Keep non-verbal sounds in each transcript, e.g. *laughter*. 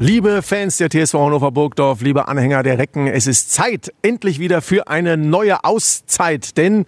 Liebe Fans der TSV Hannover Burgdorf, liebe Anhänger der Recken, es ist Zeit endlich wieder für eine neue Auszeit, denn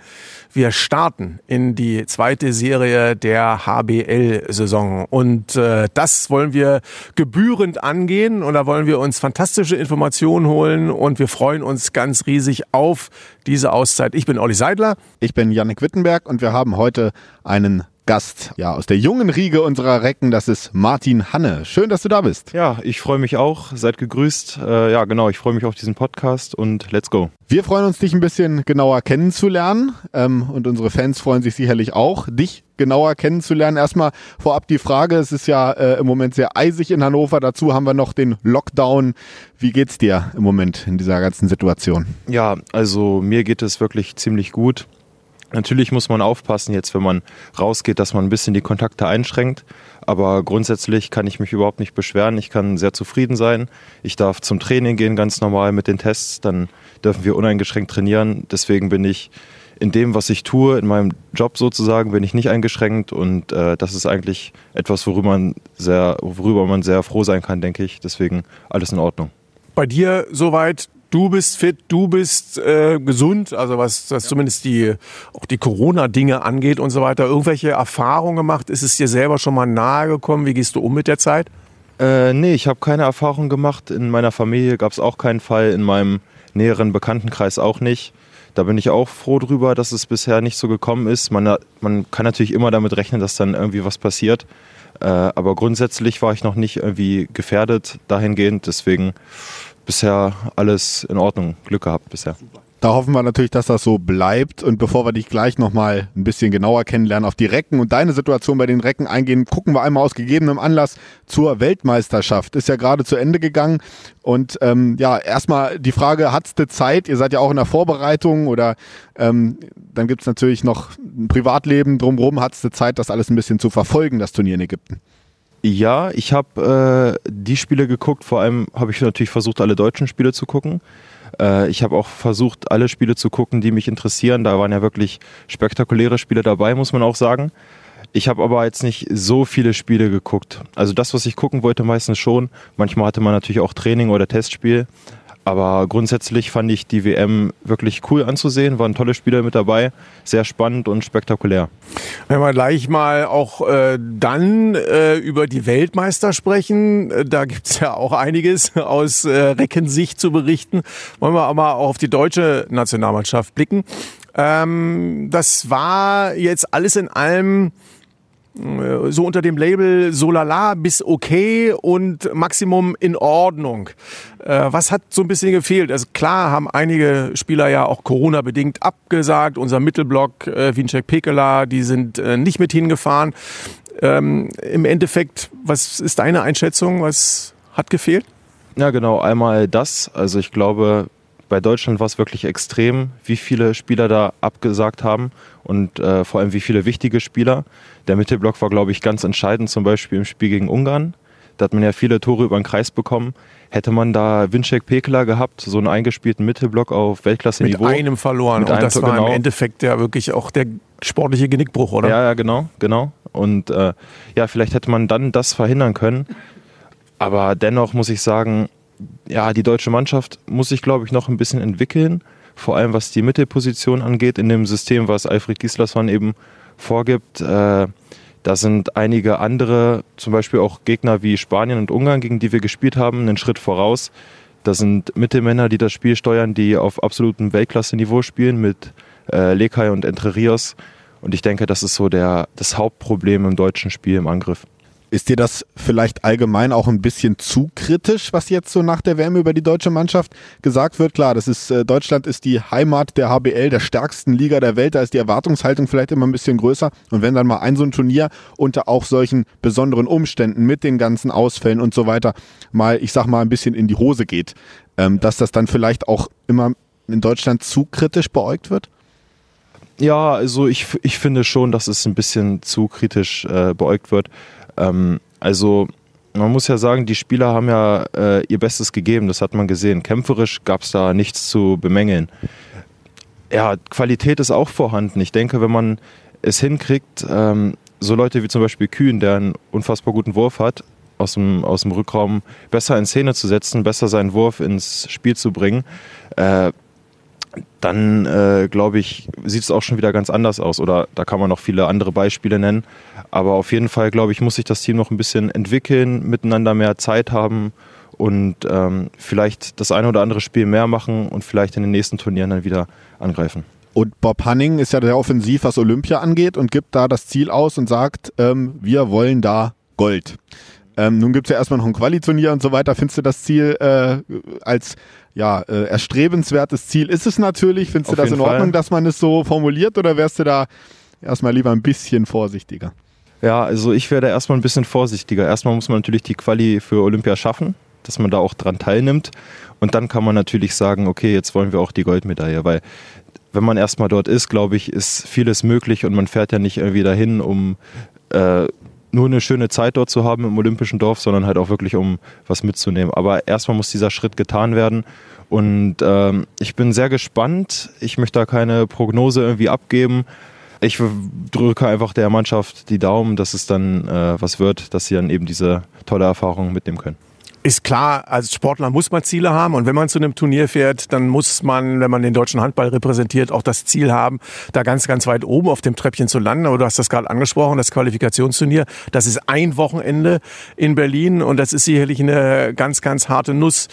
wir starten in die zweite Serie der HBL-Saison und äh, das wollen wir gebührend angehen und da wollen wir uns fantastische Informationen holen und wir freuen uns ganz riesig auf diese Auszeit. Ich bin Olli Seidler. Ich bin Yannick Wittenberg und wir haben heute einen Gast ja, aus der jungen Riege unserer Recken. Das ist Martin Hanne. Schön, dass du da bist. Ja, ich freue mich auch. Seid gegrüßt. Äh, ja, genau, ich freue mich auf diesen Podcast und let's go. Wir freuen uns, dich ein bisschen genauer kennenzulernen ähm, und unsere Fans freuen sich sicherlich auch, dich genauer kennenzulernen. Erstmal vorab die Frage, es ist ja äh, im Moment sehr eisig in Hannover, dazu haben wir noch den Lockdown. Wie geht's dir im Moment in dieser ganzen Situation? Ja, also mir geht es wirklich ziemlich gut. Natürlich muss man aufpassen jetzt, wenn man rausgeht, dass man ein bisschen die Kontakte einschränkt. Aber grundsätzlich kann ich mich überhaupt nicht beschweren. Ich kann sehr zufrieden sein. Ich darf zum Training gehen, ganz normal mit den Tests. Dann dürfen wir uneingeschränkt trainieren. Deswegen bin ich in dem, was ich tue, in meinem Job sozusagen, bin ich nicht eingeschränkt. Und äh, das ist eigentlich etwas, worüber man, sehr, worüber man sehr froh sein kann, denke ich. Deswegen alles in Ordnung. Bei dir soweit du bist fit, du bist äh, gesund, also was, was ja. zumindest die, auch die Corona-Dinge angeht und so weiter. Irgendwelche Erfahrungen gemacht? Ist es dir selber schon mal nahe gekommen? Wie gehst du um mit der Zeit? Äh, nee, ich habe keine Erfahrung gemacht. In meiner Familie gab es auch keinen Fall, in meinem näheren Bekanntenkreis auch nicht. Da bin ich auch froh drüber, dass es bisher nicht so gekommen ist. Man, man kann natürlich immer damit rechnen, dass dann irgendwie was passiert. Äh, aber grundsätzlich war ich noch nicht irgendwie gefährdet dahingehend. Deswegen bisher alles in Ordnung. Glück gehabt bisher. Da hoffen wir natürlich, dass das so bleibt. Und bevor wir dich gleich nochmal ein bisschen genauer kennenlernen, auf die Recken und deine Situation bei den Recken eingehen, gucken wir einmal aus gegebenem Anlass zur Weltmeisterschaft. Ist ja gerade zu Ende gegangen. Und ähm, ja, erstmal die Frage, hat's de Zeit? Ihr seid ja auch in der Vorbereitung oder ähm, dann gibt's natürlich noch ein Privatleben drumherum. Hat's de Zeit, das alles ein bisschen zu verfolgen, das Turnier in Ägypten? Ja, ich habe äh, die Spiele geguckt. Vor allem habe ich natürlich versucht, alle deutschen Spiele zu gucken. Äh, ich habe auch versucht, alle Spiele zu gucken, die mich interessieren. Da waren ja wirklich spektakuläre Spiele dabei, muss man auch sagen. Ich habe aber jetzt nicht so viele Spiele geguckt. Also das, was ich gucken wollte, meistens schon. Manchmal hatte man natürlich auch Training oder Testspiel. Aber grundsätzlich fand ich die WM wirklich cool anzusehen, waren tolle Spieler mit dabei, sehr spannend und spektakulär. Wenn wir gleich mal auch äh, dann äh, über die Weltmeister sprechen, äh, da gibt's ja auch einiges aus äh, Reckensicht zu berichten, wollen wir aber auch auf die deutsche Nationalmannschaft blicken. Ähm, das war jetzt alles in allem so unter dem Label Solala bis okay und Maximum in Ordnung. Äh, was hat so ein bisschen gefehlt? Also klar haben einige Spieler ja auch Corona-bedingt abgesagt. Unser Mittelblock, äh, Wincek Pekela, die sind äh, nicht mit hingefahren. Ähm, Im Endeffekt, was ist deine Einschätzung? Was hat gefehlt? Ja, genau. Einmal das. Also ich glaube, bei Deutschland war es wirklich extrem, wie viele Spieler da abgesagt haben und äh, vor allem wie viele wichtige Spieler. Der Mittelblock war, glaube ich, ganz entscheidend, zum Beispiel im Spiel gegen Ungarn. Da hat man ja viele Tore über den Kreis bekommen. Hätte man da Winczek Pekela gehabt, so einen eingespielten Mittelblock auf Weltklasse-Niveau. Mit einem verloren. Mit und einem, das war genau. im Endeffekt ja wirklich auch der sportliche Genickbruch, oder? Ja, ja, genau, genau. Und äh, ja, vielleicht hätte man dann das verhindern können. Aber dennoch muss ich sagen, ja, die deutsche Mannschaft muss sich, glaube ich, noch ein bisschen entwickeln. Vor allem was die Mittelposition angeht, in dem System, was Alfred Gislason eben vorgibt. Äh, da sind einige andere, zum Beispiel auch Gegner wie Spanien und Ungarn, gegen die wir gespielt haben, einen Schritt voraus. Da sind Mittelmänner, die das Spiel steuern, die auf absolutem Weltklasse-Niveau spielen mit äh, Lekay und Entre Rios. Und ich denke, das ist so der, das Hauptproblem im deutschen Spiel im Angriff. Ist dir das vielleicht allgemein auch ein bisschen zu kritisch, was jetzt so nach der WM über die deutsche Mannschaft gesagt wird? Klar, das ist äh, Deutschland ist die Heimat der HBL, der stärksten Liga der Welt. Da ist die Erwartungshaltung vielleicht immer ein bisschen größer. Und wenn dann mal ein so ein Turnier unter auch solchen besonderen Umständen mit den ganzen Ausfällen und so weiter mal, ich sag mal, ein bisschen in die Hose geht, ähm, dass das dann vielleicht auch immer in Deutschland zu kritisch beäugt wird? Ja, also ich, ich finde schon, dass es ein bisschen zu kritisch äh, beäugt wird. Ähm, also man muss ja sagen, die Spieler haben ja äh, ihr Bestes gegeben, das hat man gesehen. Kämpferisch gab es da nichts zu bemängeln. ja, Qualität ist auch vorhanden. Ich denke, wenn man es hinkriegt, ähm, so Leute wie zum Beispiel Kühn, der einen unfassbar guten Wurf hat, aus dem, aus dem Rückraum besser in Szene zu setzen, besser seinen Wurf ins Spiel zu bringen, äh, dann äh, glaube ich, sieht es auch schon wieder ganz anders aus. Oder da kann man noch viele andere Beispiele nennen. Aber auf jeden Fall, glaube ich, muss sich das Team noch ein bisschen entwickeln, miteinander mehr Zeit haben und ähm, vielleicht das eine oder andere Spiel mehr machen und vielleicht in den nächsten Turnieren dann wieder angreifen. Und Bob Hanning ist ja der Offensiv, was Olympia angeht und gibt da das Ziel aus und sagt, ähm, wir wollen da Gold. Ähm, nun gibt es ja erstmal noch ein Quali-Turnier und so weiter. Findest du das Ziel äh, als ja, äh, erstrebenswertes Ziel? Ist es natürlich. Findest Auf du das in jeden Ordnung, Fall. dass man es so formuliert oder wärst du da erstmal lieber ein bisschen vorsichtiger? Ja, also ich werde erstmal ein bisschen vorsichtiger. Erstmal muss man natürlich die Quali für Olympia schaffen, dass man da auch dran teilnimmt. Und dann kann man natürlich sagen, okay, jetzt wollen wir auch die Goldmedaille, weil wenn man erstmal dort ist, glaube ich, ist vieles möglich und man fährt ja nicht irgendwie dahin, um äh, nur eine schöne Zeit dort zu haben im Olympischen Dorf, sondern halt auch wirklich, um was mitzunehmen. Aber erstmal muss dieser Schritt getan werden. Und ähm, ich bin sehr gespannt. Ich möchte da keine Prognose irgendwie abgeben. Ich drücke einfach der Mannschaft die Daumen, dass es dann äh, was wird, dass sie dann eben diese tolle Erfahrung mitnehmen können. Ist klar, als Sportler muss man Ziele haben und wenn man zu einem Turnier fährt, dann muss man, wenn man den deutschen Handball repräsentiert, auch das Ziel haben, da ganz, ganz weit oben auf dem Treppchen zu landen. Aber du hast das gerade angesprochen, das Qualifikationsturnier, das ist ein Wochenende in Berlin und das ist sicherlich eine ganz, ganz harte Nuss.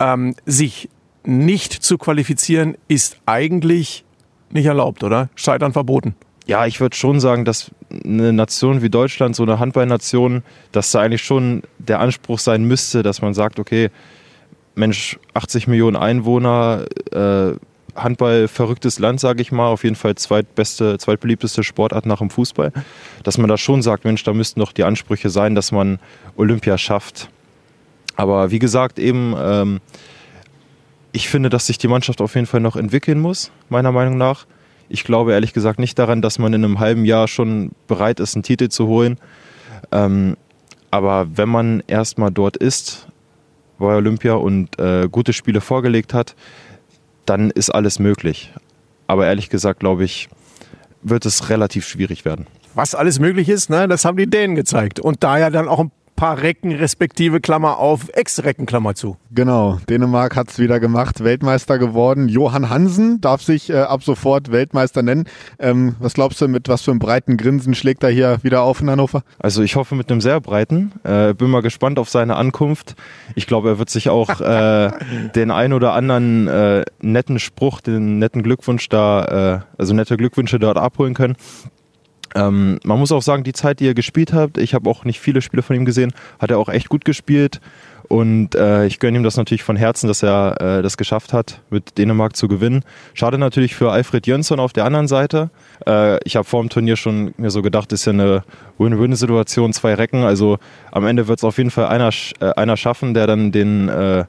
Ähm, sich nicht zu qualifizieren ist eigentlich nicht erlaubt, oder? Scheitern verboten. Ja, ich würde schon sagen, dass eine Nation wie Deutschland, so eine Handballnation, dass da eigentlich schon der Anspruch sein müsste, dass man sagt, okay, Mensch, 80 Millionen Einwohner, äh, Handball verrücktes Land, sage ich mal, auf jeden Fall zweitbeste, zweitbeliebteste Sportart nach dem Fußball, dass man da schon sagt, Mensch, da müssten doch die Ansprüche sein, dass man Olympia schafft. Aber wie gesagt, eben, ähm, ich finde, dass sich die Mannschaft auf jeden Fall noch entwickeln muss, meiner Meinung nach. Ich glaube ehrlich gesagt nicht daran, dass man in einem halben Jahr schon bereit ist, einen Titel zu holen. Ähm, aber wenn man erstmal dort ist bei Olympia und äh, gute Spiele vorgelegt hat, dann ist alles möglich. Aber ehrlich gesagt, glaube ich, wird es relativ schwierig werden. Was alles möglich ist, ne, das haben die Dänen gezeigt. Und da ja dann auch ein paar Recken respektive Klammer auf Ex-Recken Klammer zu. Genau, Dänemark hat es wieder gemacht, Weltmeister geworden. Johann Hansen darf sich äh, ab sofort Weltmeister nennen. Ähm, was glaubst du, mit was für einem breiten Grinsen schlägt er hier wieder auf in Hannover? Also ich hoffe mit einem sehr breiten. Äh, bin mal gespannt auf seine Ankunft. Ich glaube, er wird sich auch äh, *laughs* den ein oder anderen äh, netten Spruch, den netten Glückwunsch da, äh, also nette Glückwünsche dort abholen können. Ähm, man muss auch sagen, die Zeit, die er gespielt hat, ich habe auch nicht viele Spiele von ihm gesehen, hat er auch echt gut gespielt. Und äh, ich gönne ihm das natürlich von Herzen, dass er äh, das geschafft hat, mit Dänemark zu gewinnen. Schade natürlich für Alfred Jönsson auf der anderen Seite. Äh, ich habe vor dem Turnier schon mir so gedacht, ist ja eine Win-Win-Situation, zwei Recken. Also am Ende wird es auf jeden Fall einer, äh, einer schaffen, der dann den äh,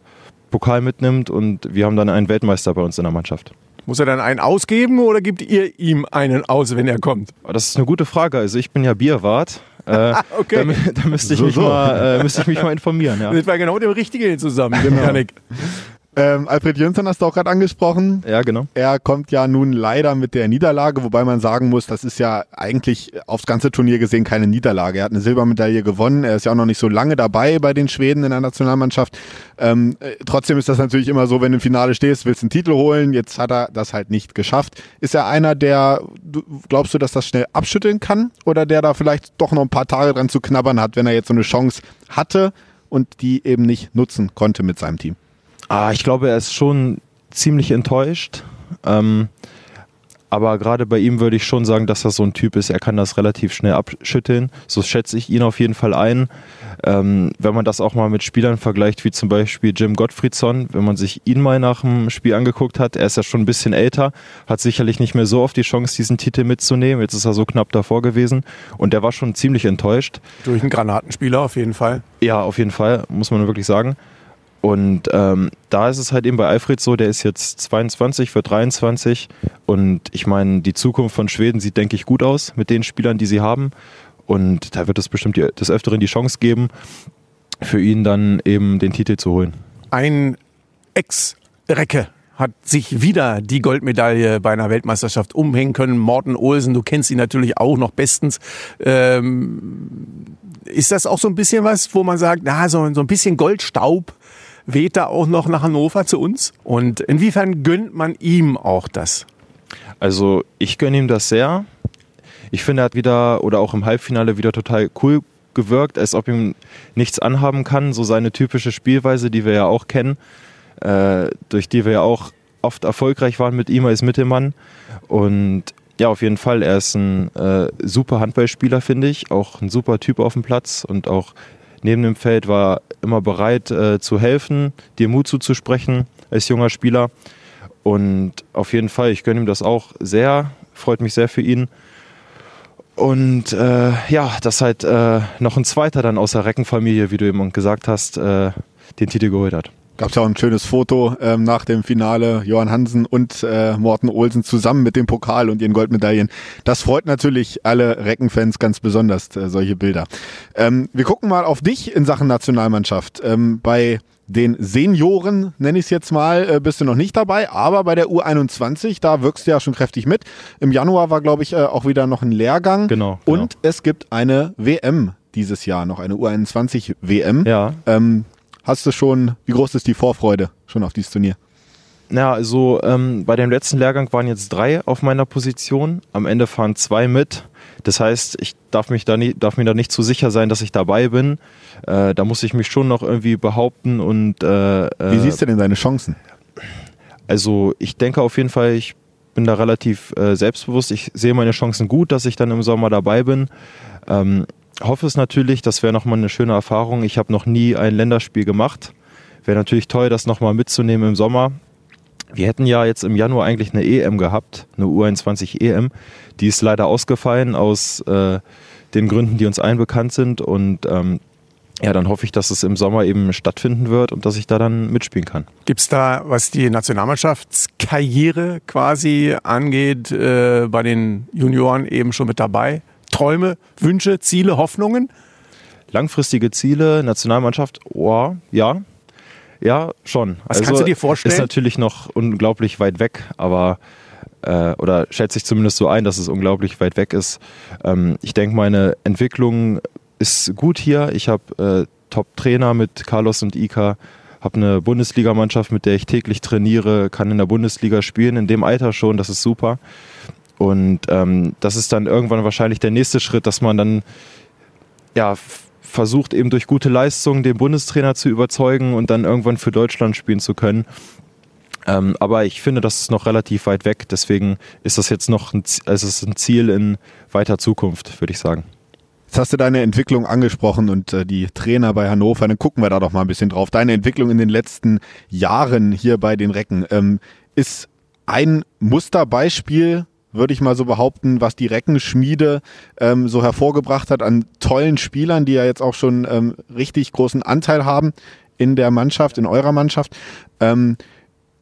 Pokal mitnimmt. Und wir haben dann einen Weltmeister bei uns in der Mannschaft. Muss er dann einen ausgeben oder gibt ihr ihm einen aus, wenn er kommt? Aber Das ist eine gute Frage. Also ich bin ja Bierwart. Äh, *laughs* Okay. da, da müsste ich, So, mich so. Mal, äh, müsste ich mich mal informieren. Ja, *laughs* Das war genau der Richtige zusammen, genau. Janik. Ähm, Alfred Jönsson hast du auch gerade angesprochen. ja genau. Er kommt ja nun leider mit der Niederlage, wobei man sagen muss, das ist ja eigentlich aufs ganze Turnier gesehen keine Niederlage. Er hat eine Silbermedaille gewonnen. Er ist ja auch noch nicht so lange dabei bei den Schweden in der Nationalmannschaft. Ähm, äh, trotzdem ist das natürlich immer so, wenn du im Finale stehst, willst einen Titel holen. Jetzt hat er das halt nicht geschafft. Ist er einer, der, du, glaubst du, dass das schnell abschütteln kann? Oder der da vielleicht doch noch ein paar Tage dran zu knabbern hat, wenn er jetzt so eine Chance hatte und die eben nicht nutzen konnte mit seinem Team? Ah, ich glaube, er ist schon ziemlich enttäuscht. Ähm, aber gerade bei ihm würde ich schon sagen, dass er so ein Typ ist. Er kann das relativ schnell abschütteln. So schätze ich ihn auf jeden Fall ein. Ähm, wenn man das auch mal mit Spielern vergleicht, wie zum Beispiel Jim Gottfriedson, wenn man sich ihn mal nach dem Spiel angeguckt hat, er ist ja schon ein bisschen älter, hat sicherlich nicht mehr so oft die Chance, diesen Titel mitzunehmen. Jetzt ist er so knapp davor gewesen und der war schon ziemlich enttäuscht. Durch einen Granatenspieler auf jeden Fall. Ja, auf jeden Fall, muss man wirklich sagen. Und ähm, da ist es halt eben bei Alfred so, der ist jetzt 22, wird 23. Und ich meine, die Zukunft von Schweden sieht, denke ich, gut aus mit den Spielern, die sie haben. Und da wird es bestimmt die, des Öfteren die Chance geben, für ihn dann eben den Titel zu holen. Ein Ex-Recke hat sich wieder die Goldmedaille bei einer Weltmeisterschaft umhängen können. Morten Olsen, du kennst ihn natürlich auch noch bestens. Ähm, ist das auch so ein bisschen was, wo man sagt, na, so, so ein bisschen Goldstaub weht da auch noch nach Hannover zu uns? Und inwiefern gönnt man ihm auch das? Also ich gönne ihm das sehr. Ich finde, er hat wieder oder auch im Halbfinale wieder total cool gewirkt, als ob ihm nichts anhaben kann. So seine typische Spielweise, die wir ja auch kennen, äh, durch die wir ja auch oft erfolgreich waren mit ihm als Mittelmann. Und ja, auf jeden Fall, er ist ein äh, super Handballspieler, finde ich. Auch ein super Typ auf dem Platz und auch neben dem Feld war immer bereit äh, zu helfen, dir Mut zuzusprechen als junger Spieler. Und auf jeden Fall, ich gönne ihm das auch sehr, freut mich sehr für ihn. Und äh, ja, dass halt äh, noch ein zweiter dann aus der Reckenfamilie, wie du eben gesagt hast, äh, den Titel geholt hat. Gab es ja auch ein schönes Foto ähm, nach dem Finale, Johann Hansen und äh, Morten Olsen zusammen mit dem Pokal und ihren Goldmedaillen. Das freut natürlich alle Reckenfans ganz besonders, äh, solche Bilder. Ähm, wir gucken mal auf dich in Sachen Nationalmannschaft. Ähm, bei den Senioren, nenne ich es jetzt mal, äh, bist du noch nicht dabei, aber bei der U21, da wirkst du ja schon kräftig mit. Im Januar war, glaube ich, äh, auch wieder noch ein Lehrgang. Genau, genau. Und es gibt eine WM dieses Jahr, noch eine U21 WM. Ja. Ähm, hast du schon, wie groß ist die Vorfreude schon auf dieses Turnier? Ja, also ähm, bei dem letzten Lehrgang waren jetzt drei auf meiner Position. Am Ende fahren zwei mit. Das heißt, ich darf, mich da nie, darf mir da nicht zu sicher sein, dass ich dabei bin. Äh, da muss ich mich schon noch irgendwie behaupten und. Äh, Wie siehst du denn deine Chancen? Also ich denke auf jeden Fall, ich bin da relativ äh, selbstbewusst. Ich sehe meine Chancen gut, dass ich dann im Sommer dabei bin. Ähm, hoffe es natürlich, das wäre nochmal eine schöne Erfahrung. Ich habe noch nie ein Länderspiel gemacht. Wäre natürlich toll, das nochmal mitzunehmen im Sommer. Wir hätten ja jetzt im Januar eigentlich eine EM gehabt, eine U21 EM. Die ist leider ausgefallen aus äh, den Gründen, die uns allen bekannt sind. Und ähm, ja, dann hoffe ich, dass es im Sommer eben stattfinden wird und dass ich da dann mitspielen kann. Gibt es da, was die Nationalmannschaftskarriere quasi angeht, äh, bei den Junioren eben schon mit dabei? Träume, Wünsche, Ziele, Hoffnungen? Langfristige Ziele, Nationalmannschaft, oh, ja, ja, schon. Was kannst du dir vorstellen? Ist natürlich noch unglaublich weit weg, aber äh, oder schätze ich zumindest so ein, dass es unglaublich weit weg ist. Ähm, ich denke, meine Entwicklung ist gut hier. Ich habe äh, Top-Trainer mit Carlos und Ika, habe eine Bundesligamannschaft, mit der ich täglich trainiere, kann in der Bundesliga spielen, in dem Alter schon, das ist super. Und ähm, das ist dann irgendwann wahrscheinlich der nächste Schritt, dass man dann ja versucht eben durch gute Leistungen den Bundestrainer zu überzeugen und dann irgendwann für Deutschland spielen zu können. Ähm, aber ich finde, das ist noch relativ weit weg. Deswegen ist das jetzt noch ein, also ist ein Ziel in weiter Zukunft, würde ich sagen. Jetzt hast du deine Entwicklung angesprochen und äh, die Trainer bei Hannover. Dann gucken wir da doch mal ein bisschen drauf. Deine Entwicklung in den letzten Jahren hier bei den Recken ähm, ist ein Musterbeispiel würde ich mal so behaupten, was die Reckenschmiede ähm, so hervorgebracht hat an tollen Spielern, die ja jetzt auch schon ähm, richtig großen Anteil haben in der Mannschaft, in eurer Mannschaft. Ähm,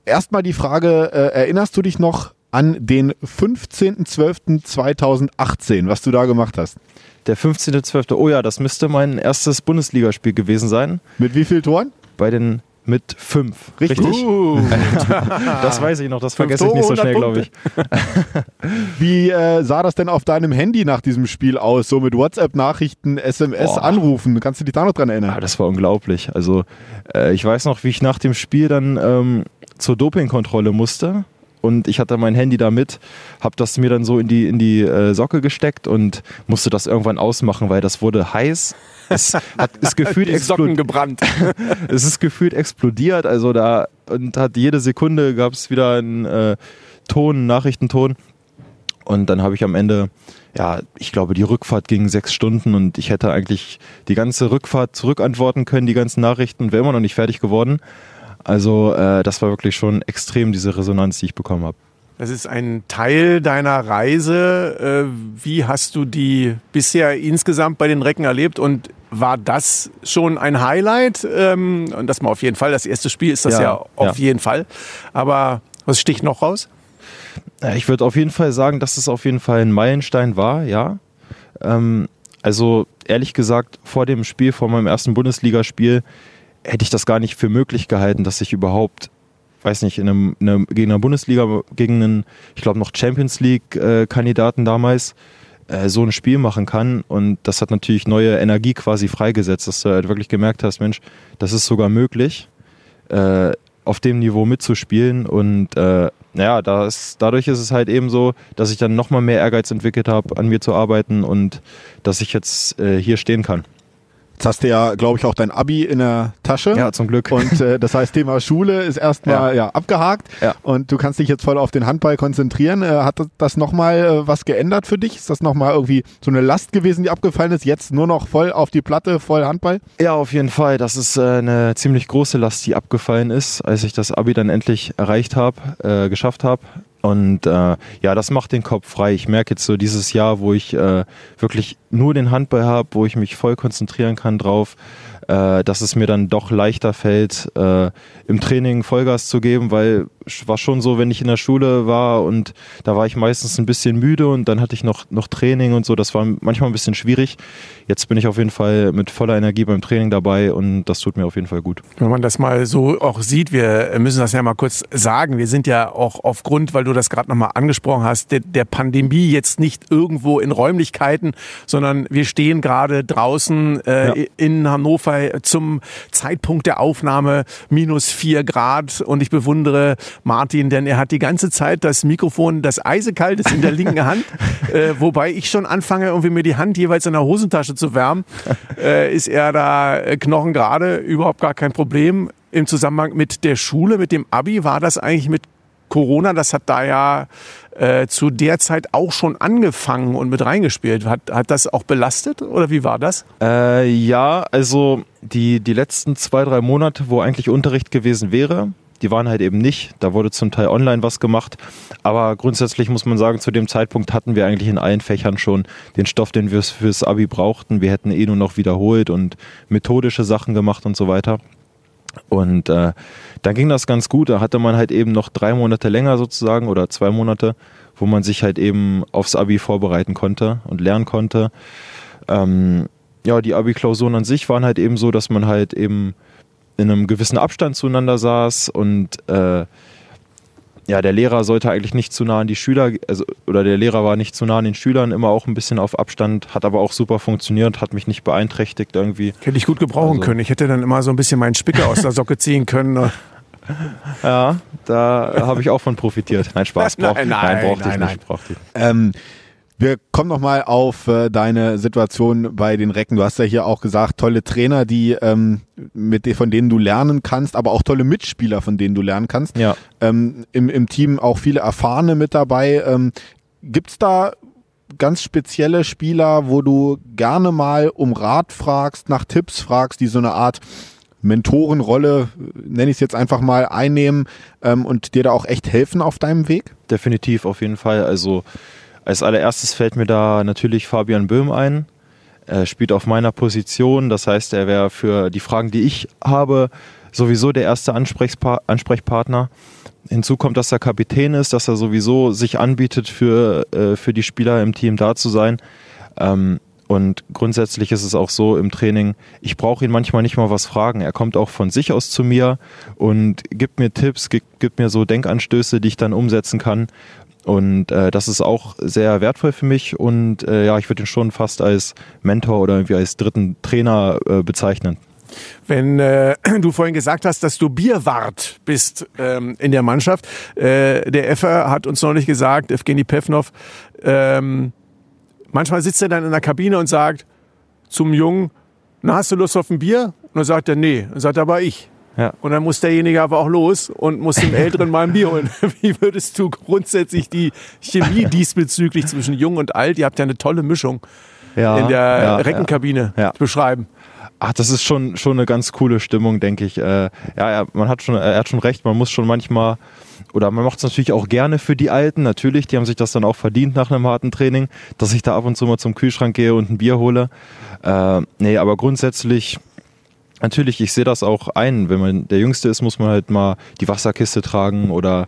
Erstmal die Frage, äh, erinnerst du dich noch an den 15.12.2018, was du da gemacht hast? Der 15.12. Oh ja, das müsste mein erstes Bundesligaspiel gewesen sein. Mit wie vielen Toren? Bei den mit fünf. Richtig. Uh, *laughs* Das weiß ich noch, das vergesse ich nicht so schnell, glaube ich. Wie äh, sah das denn auf deinem Handy nach diesem Spiel aus? So mit WhatsApp-Nachrichten, SMS, Boah. Anrufen. Kannst du dich da noch dran erinnern? Ah, das war unglaublich. Also äh, ich weiß noch, wie ich nach dem Spiel dann ähm, zur Dopingkontrolle musste. Und ich hatte mein Handy da mit, habe das mir dann so in die, in die äh, Socke gesteckt und musste das irgendwann ausmachen, weil das wurde heiß. Es hat, *laughs* ist gefühlt die Socken explodiert. gebrannt. *laughs* es ist gefühlt explodiert. Also da und hat jede Sekunde gab es wieder einen äh, Ton, Nachrichtenton. Und dann habe ich am Ende, ja, ich glaube, die Rückfahrt ging sechs Stunden und ich hätte eigentlich die ganze Rückfahrt zurückantworten können, die ganzen Nachrichten, wäre immer noch nicht fertig geworden. Also äh, das war wirklich schon extrem, diese Resonanz, die ich bekommen habe. Das ist ein Teil deiner Reise. Äh, Wie hast du die bisher insgesamt bei den Recken erlebt und war das schon ein Highlight? Ähm, Und das mal auf jeden Fall. Das erste Spiel ist das ja, Ja, auf ja. jeden Fall. Aber was sticht noch raus? Ich würde auf jeden Fall sagen, dass es auf jeden Fall ein Meilenstein war, ja. Ähm, also ehrlich gesagt, vor dem Spiel, vor meinem ersten Bundesligaspiel, hätte ich das gar nicht für möglich gehalten, dass ich überhaupt weiß nicht, in einem, in einem, gegen eine Bundesliga, gegen einen, ich glaube noch Champions League-Kandidaten äh, damals, äh, so ein Spiel machen kann. Und das hat natürlich neue Energie quasi freigesetzt, dass du halt wirklich gemerkt hast, Mensch, das ist sogar möglich, äh, auf dem Niveau mitzuspielen. Und äh, naja, da dadurch ist es halt eben so, dass ich dann nochmal mehr Ehrgeiz entwickelt habe, an mir zu arbeiten und dass ich jetzt äh, hier stehen kann. Jetzt hast du ja, glaube ich, auch dein Abi in der Tasche. Ja, zum Glück. Und äh, das heißt, Thema Schule ist erstmal ja. ja. abgehakt. Ja. Und du kannst dich jetzt voll auf den Handball konzentrieren. Äh, hat das nochmal äh, was geändert für dich? Ist das nochmal irgendwie so eine Last gewesen, die abgefallen ist? Jetzt nur noch voll auf die Platte, voll Handball? Ja, auf jeden Fall. Das ist äh, eine ziemlich große Last, die abgefallen ist, als ich das Abi dann endlich erreicht habe, äh, geschafft habe. Und äh, ja, das macht den Kopf frei. Ich merke jetzt so dieses Jahr, wo ich äh, wirklich nur den Handball habe, wo ich mich voll konzentrieren kann drauf, äh, dass es mir dann doch leichter fällt, äh, im Training Vollgas zu geben, weil war schon so, wenn ich in der Schule war und da war ich meistens ein bisschen müde und dann hatte ich noch, noch Training und so, das war manchmal ein bisschen schwierig. Jetzt bin ich auf jeden Fall mit voller Energie beim Training dabei und das tut mir auf jeden Fall gut. Wenn man das mal so auch sieht, wir müssen das ja mal kurz sagen, wir sind ja auch aufgrund, weil du das gerade nochmal angesprochen hast, der, der Pandemie jetzt nicht irgendwo in Räumlichkeiten, sondern wir stehen gerade draußen äh, ja. in Hannover zum Zeitpunkt der Aufnahme minus vier Grad und ich bewundere Martin, denn er hat die ganze Zeit das Mikrofon, das eisekalt ist in der linken Hand, *laughs* äh, wobei ich schon anfange, irgendwie mir die Hand jeweils in der Hosentasche zu wärmen, äh, ist er da äh, knochengerade, überhaupt gar kein Problem. Im Zusammenhang mit der Schule, mit dem Abi, war das eigentlich mit Corona, das hat da ja äh, zu der Zeit auch schon angefangen und mit reingespielt. Hat, hat das auch belastet oder wie war das? Äh, ja, also die, die letzten zwei, drei Monate, wo eigentlich Unterricht gewesen wäre, die waren halt eben nicht. Da wurde zum Teil online was gemacht. Aber grundsätzlich muss man sagen, zu dem Zeitpunkt hatten wir eigentlich in allen Fächern schon den Stoff, den wir fürs Abi brauchten. Wir hätten eh nur noch wiederholt und methodische Sachen gemacht und so weiter. Und äh, dann ging das ganz gut. Da hatte man halt eben noch drei Monate länger sozusagen oder zwei Monate, wo man sich halt eben aufs Abi vorbereiten konnte und lernen konnte. Ähm, ja, die Abi-Klausuren an sich waren halt eben so, dass man halt eben in einem gewissen Abstand zueinander saß und äh, ja, der Lehrer sollte eigentlich nicht zu nah an die Schüler, also, oder der Lehrer war nicht zu nah an den Schülern, immer auch ein bisschen auf Abstand, hat aber auch super funktioniert, hat mich nicht beeinträchtigt irgendwie. Hätte ich gut gebrauchen also. können. Ich hätte dann immer so ein bisschen meinen Spicker aus der Socke ziehen können. *laughs* Ja, da habe ich auch von profitiert. Nein, Spaß. *laughs* Brauch, nein, nein, nein, brauchte ich nicht. Brauchte ich. Ähm, wir kommen nochmal auf äh, deine Situation bei den Recken. Du hast ja hier auch gesagt, tolle Trainer, die ähm, mit von denen du lernen kannst, aber auch tolle Mitspieler, von denen du lernen kannst. Ja. Ähm, im, Im Team auch viele Erfahrene mit dabei. Ähm, Gibt da ganz spezielle Spieler, wo du gerne mal um Rat fragst, nach Tipps fragst, die so eine Art Mentorenrolle, nenne ich es jetzt einfach mal, einnehmen ähm, und dir da auch echt helfen auf deinem Weg? Definitiv, auf jeden Fall. Also als allererstes fällt mir da natürlich Fabian Böhm ein. Er spielt auf meiner Position, das heißt, er wäre für die Fragen, die ich habe, sowieso der erste Ansprechpartner. Hinzu kommt, dass er Kapitän ist, dass er sowieso sich anbietet, für, äh, für die Spieler im Team da zu sein. Ähm, und grundsätzlich ist es auch so im Training, ich brauche ihn manchmal nicht mal was fragen. Er kommt auch von sich aus zu mir und gibt mir Tipps, gibt, gibt mir so Denkanstöße, die ich dann umsetzen kann. Und äh, das ist auch sehr wertvoll für mich und äh, ja, ich würde ihn schon fast als Mentor oder irgendwie als dritten Trainer äh, bezeichnen. Wenn äh, *clears throat* du vorhin gesagt hast, dass du Bierwart bist ähm, in der Mannschaft, äh, der Effer hat uns neulich gesagt, Evgeny Pevnov, ähm, manchmal sitzt er dann in der Kabine und sagt zum Jungen, na, hast du Lust auf ein Bier? Und dann sagt er, nee. Dann sagt er, aber ich. Ja. Und dann muss derjenige aber auch los und muss dem Älteren mal ein Bier holen. *laughs* Wie würdest du grundsätzlich die Chemie *laughs* diesbezüglich zwischen Jung und Alt, ihr habt ja eine tolle Mischung ja, in der ja, Reckenkabine beschreiben? Ach, das ist schon, schon eine ganz coole Stimmung, denke ich. Äh, ja, man hat schon, er hat schon recht, man muss schon manchmal, oder man macht es natürlich auch gerne für die Alten, natürlich, die haben sich das dann auch verdient nach einem harten Training, dass ich da ab und zu mal zum Kühlschrank gehe und ein Bier hole. Äh, nee, aber grundsätzlich Natürlich, ich sehe das auch ein. Wenn man der Jüngste ist, muss man halt mal die Wasserkiste tragen oder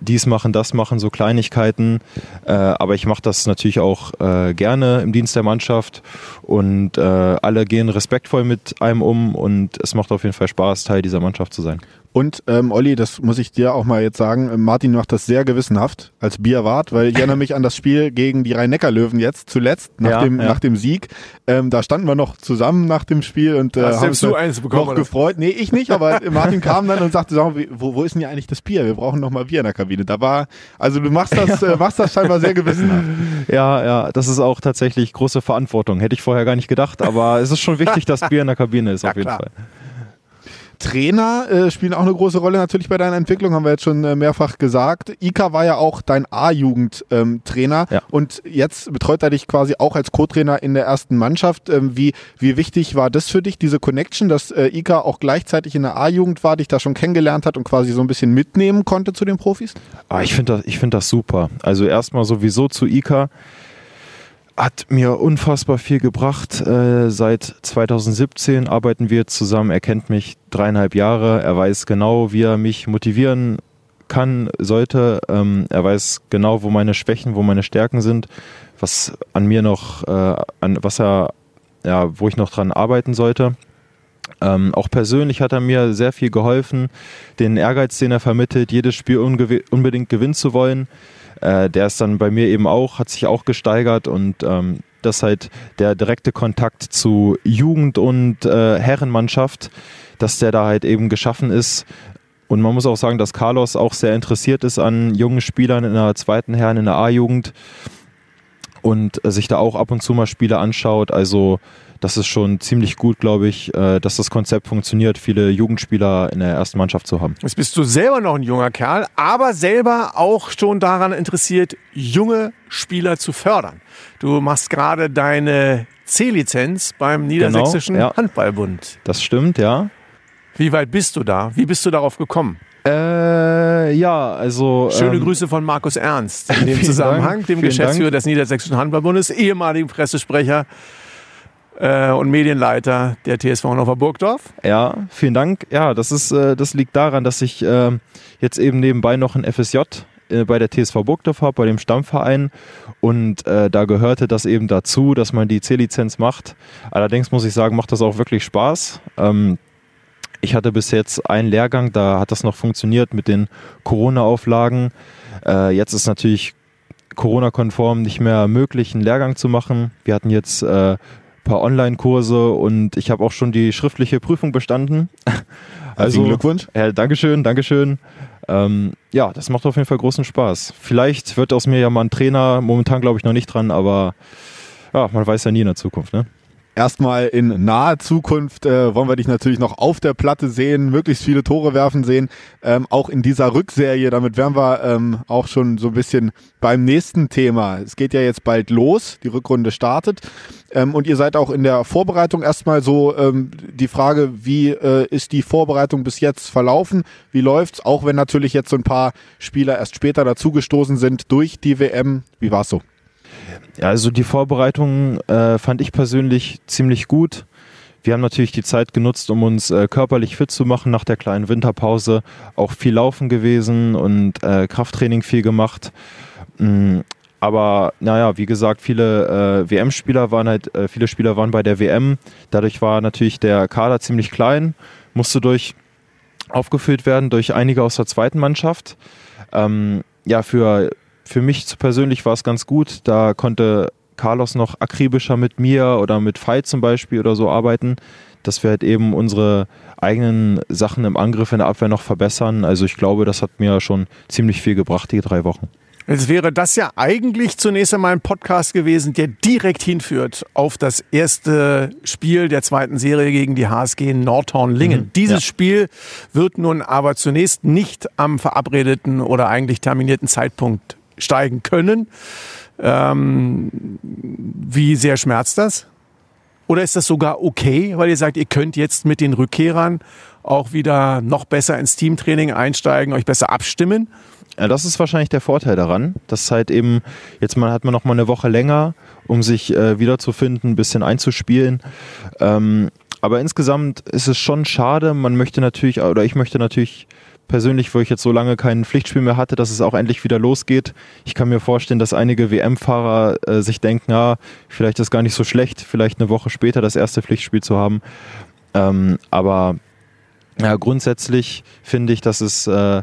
dies machen, das machen, so Kleinigkeiten. Äh, aber ich mache das natürlich auch äh, gerne im Dienst der Mannschaft und äh, alle gehen respektvoll mit einem um und es macht auf jeden Fall Spaß, Teil dieser Mannschaft zu sein. Und ähm, Olli, das muss ich dir auch mal jetzt sagen, äh, Martin macht das sehr gewissenhaft als Bierwart, weil ich erinnere mich an das Spiel gegen die Rhein-Neckar-Löwen jetzt zuletzt, nach, Ja, dem, ja. nach dem Sieg. Ähm, da standen wir noch zusammen nach dem Spiel und äh, Hast haben uns du eins bekommen, noch oder? gefreut. Nee, ich nicht, aber Martin kam dann und sagte, wo, wo ist denn hier eigentlich das Bier? Wir brauchen noch mal Bier in der Kabine. Da war, also du machst das, *laughs* äh, machst das scheinbar sehr gewissenhaft. Ja, ja, das ist auch tatsächlich große Verantwortung. Hätte ich vorher gar nicht gedacht, aber es ist schon wichtig, dass *laughs* Bier in der Kabine ist, Ja, auf jeden klar. Fall. Trainer äh, spielen auch eine große Rolle natürlich bei deiner Entwicklung, haben wir jetzt schon äh, mehrfach gesagt. Ika war ja auch dein A-Jugend-Trainer Ja. und jetzt betreut er dich quasi auch als Co-Trainer in der ersten Mannschaft. Ähm, wie, wie wichtig war das für dich, diese Connection, dass äh, Ika auch gleichzeitig in der A-Jugend war, dich da schon kennengelernt hat und quasi so ein bisschen mitnehmen konnte zu den Profis? Ah, ich finde das, ich find das super. Also erstmal sowieso zu Ika. Hat mir unfassbar viel gebracht. Äh, seit 2017 arbeiten wir zusammen. Er kennt mich dreieinhalb Jahre. Er weiß genau, wie er mich motivieren kann, sollte. Ähm, er weiß genau, wo meine Schwächen, wo meine Stärken sind, was an mir noch, äh, an was er, ja, wo ich noch dran arbeiten sollte. Ähm, auch persönlich hat er mir sehr viel geholfen, den Ehrgeiz, den er vermittelt, jedes Spiel unbedingt gewinnen zu wollen. Äh, der ist dann bei mir eben auch, hat sich auch gesteigert und ähm, das halt der direkte Kontakt zu Jugend und äh, Herrenmannschaft, dass der da halt eben geschaffen ist. Und man muss auch sagen, dass Carlos auch sehr interessiert ist an jungen Spielern in der zweiten Herren, in der A-Jugend und äh, sich da auch ab und zu mal Spiele anschaut. Also das ist schon ziemlich gut, glaube ich, äh, dass das Konzept funktioniert, viele Jugendspieler in der ersten Mannschaft zu haben. Jetzt bist du selber noch ein junger Kerl, aber selber auch schon daran interessiert, junge Spieler zu fördern. Du machst gerade deine C-Lizenz beim Niedersächsischen Genau, ja. Handballbund. Das stimmt, ja. Wie weit bist du da? Wie bist du darauf gekommen? Äh, ja, also. Schöne ähm, Grüße von Markus Ernst in *laughs* dem Zusammenhang, Dank, dem Geschäftsführer Dank. des Niedersächsischen Handballbundes, ehemaligen Pressesprecher äh, und Medienleiter der TSV Hannover Burgdorf. Ja, vielen Dank. Ja, das ist, äh, das liegt daran, dass ich äh, jetzt eben nebenbei noch ein FSJ äh, bei der TSV Burgdorf habe, bei dem Stammverein. Und äh, da gehörte das eben dazu, dass man die C-Lizenz macht. Allerdings muss ich sagen, macht das auch wirklich Spaß. Ähm, ich hatte bis jetzt einen Lehrgang, da hat das noch funktioniert mit den Corona-Auflagen. Äh, jetzt ist natürlich Corona-konform nicht mehr möglich, einen Lehrgang zu machen. Wir hatten jetzt äh, paar Online-Kurse und ich habe auch schon die schriftliche Prüfung bestanden. Herzlichen Glückwunsch. Ja, Dankeschön, Dankeschön. Ähm, ja, das macht auf jeden Fall großen Spaß. Vielleicht wird aus mir ja mal ein Trainer, momentan glaube ich noch nicht dran, aber ja, man weiß ja nie in der Zukunft, ne? Erstmal in naher Zukunft äh, wollen wir dich natürlich noch auf der Platte sehen, möglichst viele Tore werfen sehen, ähm, auch in dieser Rückserie. Damit wären wir ähm, auch schon so ein bisschen beim nächsten Thema. Es geht ja jetzt bald los, die Rückrunde startet ähm, und ihr seid auch in der Vorbereitung erstmal so ähm, die Frage, wie äh, ist die Vorbereitung bis jetzt verlaufen? Wie läuft's? Auch wenn natürlich jetzt so ein paar Spieler erst später dazugestoßen sind durch die WM. Wie war's so? Ja, also die Vorbereitung äh, fand ich persönlich ziemlich gut. Wir haben natürlich die Zeit genutzt, um uns äh, körperlich fit zu machen nach der kleinen Winterpause. Auch viel laufen gewesen und äh, Krafttraining viel gemacht. Mm, aber naja, wie gesagt, viele äh, WM-Spieler waren halt, äh, viele Spieler waren bei der WM. Dadurch war natürlich der Kader ziemlich klein, musste durch aufgefüllt werden durch einige aus der zweiten Mannschaft. Ähm, ja, für, für mich persönlich war es ganz gut. Da konnte Carlos noch akribischer mit mir oder mit Veit zum Beispiel oder so arbeiten, dass wir halt eben unsere eigenen Sachen im Angriff in der Abwehr noch verbessern. Also ich glaube, das hat mir schon ziemlich viel gebracht, die drei Wochen. Jetzt wäre das ja eigentlich zunächst einmal ein Podcast gewesen, der direkt hinführt auf das erste Spiel der zweiten Serie gegen die HSG Nordhorn-Lingen. Dieses ja. Spiel wird nun aber zunächst nicht am verabredeten oder eigentlich terminierten Zeitpunkt steigen können. Ähm, wie sehr schmerzt das? Oder ist das sogar okay, weil ihr sagt, ihr könnt jetzt mit den Rückkehrern auch wieder noch besser ins Teamtraining einsteigen, euch besser abstimmen? Ja, das ist wahrscheinlich der Vorteil daran, dass halt eben, jetzt mal hat man noch mal eine Woche länger, um sich äh, wiederzufinden, ein bisschen einzuspielen. Ähm, aber insgesamt ist es schon schade. Man möchte natürlich, oder ich möchte natürlich persönlich, wo ich jetzt so lange kein Pflichtspiel mehr hatte, dass es auch endlich wieder losgeht. Ich kann mir vorstellen, dass einige WM-Fahrer äh, sich denken, ja, vielleicht ist gar nicht so schlecht, vielleicht eine Woche später das erste Pflichtspiel zu haben. Ähm, aber ja, grundsätzlich finde ich, dass es äh,